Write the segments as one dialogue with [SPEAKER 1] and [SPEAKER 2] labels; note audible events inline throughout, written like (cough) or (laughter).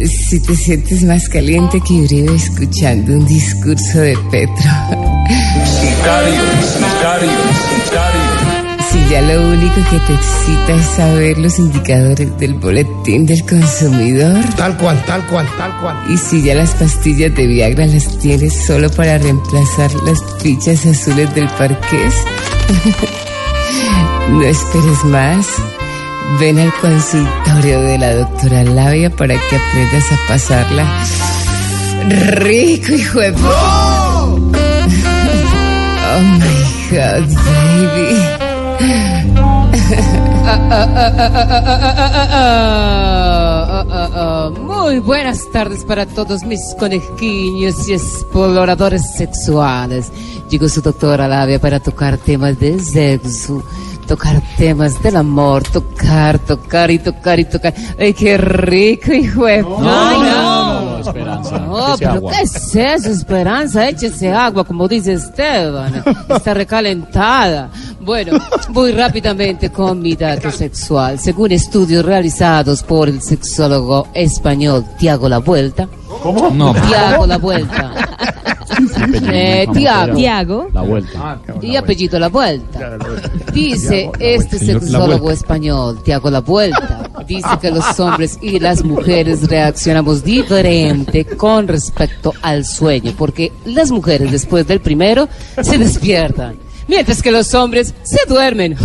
[SPEAKER 1] Si te sientes más caliente que Uribe escuchando un discurso de Petro.
[SPEAKER 2] Sicario, sicario, sicario.
[SPEAKER 1] Si ya lo único que te excita es saber los indicadores del boletín del consumidor.
[SPEAKER 2] Tal cual, tal cual, tal cual.
[SPEAKER 1] Y si ya las pastillas de Viagra las tienes solo para reemplazar las fichas azules del parqués. (laughs) no esperes más. Ven al consultorio de la doctora Labia para que aprendas a pasarla rico, hijo de... ¡Oh, my God, baby!
[SPEAKER 3] Muy buenas tardes para todos mis conejillos y exploradores sexuales. Llegó su doctora Labia para tocar temas de sexo, tocar temas del amor, tocar, tocar y tocar y tocar. ¡Ay, qué rico, hijo de... ¡Ay, no!
[SPEAKER 4] Esperanza.
[SPEAKER 3] No, pero ¿qué es eso, Esperanza? Échese agua, como dice Esteban. Está recalentada. Bueno, muy rápidamente con mi dato sexual. Según estudios realizados por el sexólogo español Tiago La Vuelta.
[SPEAKER 2] ¿Cómo?
[SPEAKER 4] No,
[SPEAKER 3] Tiago La Vuelta. Eh, Tiago.
[SPEAKER 5] Tiago.
[SPEAKER 4] la vuelta.
[SPEAKER 3] Y apellido La Vuelta. Dice este sexólogo español, Tiago La Vuelta, dice que los hombres y las mujeres reaccionamos diferente con respecto al sueño, porque las mujeres después del primero se despiertan. Mientras que los hombres se duermen.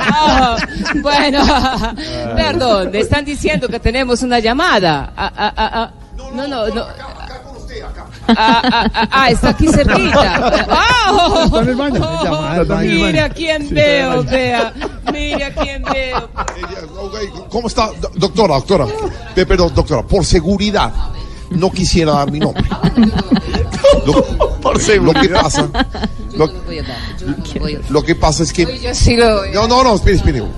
[SPEAKER 3] Ah, (laughs) bueno, perdón, me están diciendo que tenemos una llamada. Ah, ah, ah, ah. No, no, no. Ah, ah, ah, ah, está aquí cerquita. (laughs)
[SPEAKER 2] Está en el baño.
[SPEAKER 3] oh,
[SPEAKER 2] está en el baño.
[SPEAKER 3] a quién veo, vea. Mire a quién veo.
[SPEAKER 6] ¿Cómo está, do- doctora, doctora? Pe- Perdón, doctora, por seguridad, no quisiera dar mi nombre. Lo, (laughs) por Lo que pasa, lo,
[SPEAKER 3] Voy a dar, yo voy a dar.
[SPEAKER 6] lo que pasa es que,
[SPEAKER 3] Yo sí lo voy a
[SPEAKER 6] no, no, no, espere, espere, do-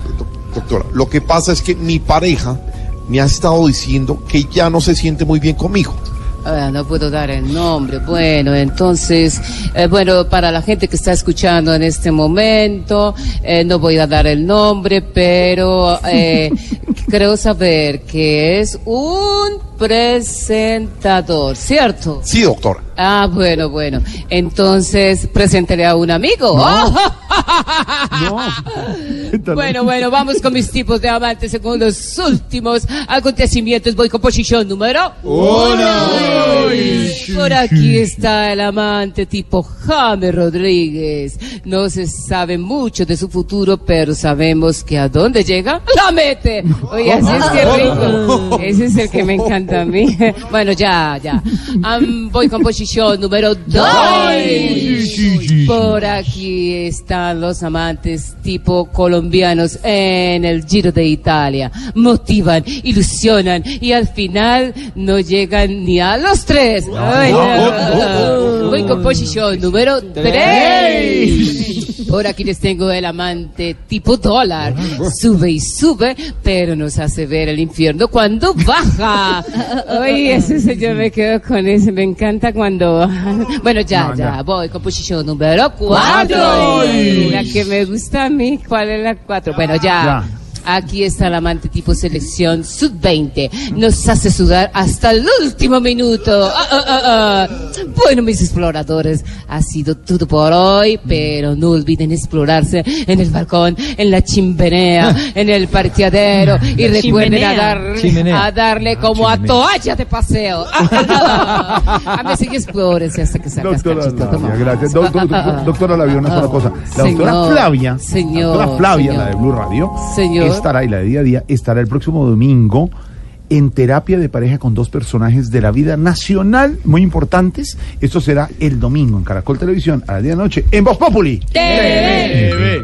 [SPEAKER 6] doctora. Lo que pasa es que mi pareja me ha estado diciendo que ya no se siente muy bien conmigo.
[SPEAKER 3] Ah, no puedo dar el nombre. Bueno, entonces, eh, bueno, para la gente que está escuchando en este momento, eh, no voy a dar el nombre, pero eh, (laughs) creo saber que es un presentador, ¿cierto?
[SPEAKER 6] Sí, doctora.
[SPEAKER 3] Ah, bueno, bueno. Entonces, preséntele a un amigo. (laughs) Bueno, bueno, vamos con mis tipos de amantes según los últimos acontecimientos. Voy con posición número uno. Por aquí está el amante tipo James Rodríguez. No se sabe mucho de su futuro, pero sabemos que a dónde llega, la mete. Oye, así es que (laughs) rico. Ese es el que me encanta a mí. (laughs) Bueno, ya, ya. Am, voy con posición número dos. Por aquí están los amantes tipo colombianos en el Giro de Italia. Motivan, ilusionan y al final no llegan ni a los tres. Ay, no. Voy con posición número tres. Por aquí les tengo el amante tipo dólar. Sube y sube, pero nos hace ver el infierno cuando baja. (laughs) Oye, (laughs) ese yo me quedo con ese. Me encanta cuando. (laughs) Bueno, ya, ya. Voy con posición número cuatro. La que me gusta a mí. ¿Cuál es la cuatro? Bueno, ya. Aquí está el amante tipo selección sub-20. Nos hace sudar hasta el último minuto. Ah, ah, ah, ah. Bueno, mis exploradores, ha sido todo por hoy, pero no olviden explorarse en el balcón, en la chimenea, en el parqueadero y recuerden a, dar-
[SPEAKER 5] Chimenea.
[SPEAKER 3] a darle como a toalla de paseo. (laughs) a mí sí que explórense hasta que salgas
[SPEAKER 2] Doctora
[SPEAKER 3] cachito.
[SPEAKER 2] Gracias. Do- do- do- doctora Labia, una sola cosa. La doctora Flavia,
[SPEAKER 3] señor,
[SPEAKER 2] la doctora Flavia,
[SPEAKER 3] señor.
[SPEAKER 2] la de Blue Radio,
[SPEAKER 3] Señor.
[SPEAKER 2] Estará, y la de día a día, estará el próximo domingo en terapia de pareja con dos personajes de la vida nacional muy importantes. Esto será el domingo en Caracol Televisión a las 10 de la noche en Voz Populi.
[SPEAKER 3] TV.
[SPEAKER 2] TV.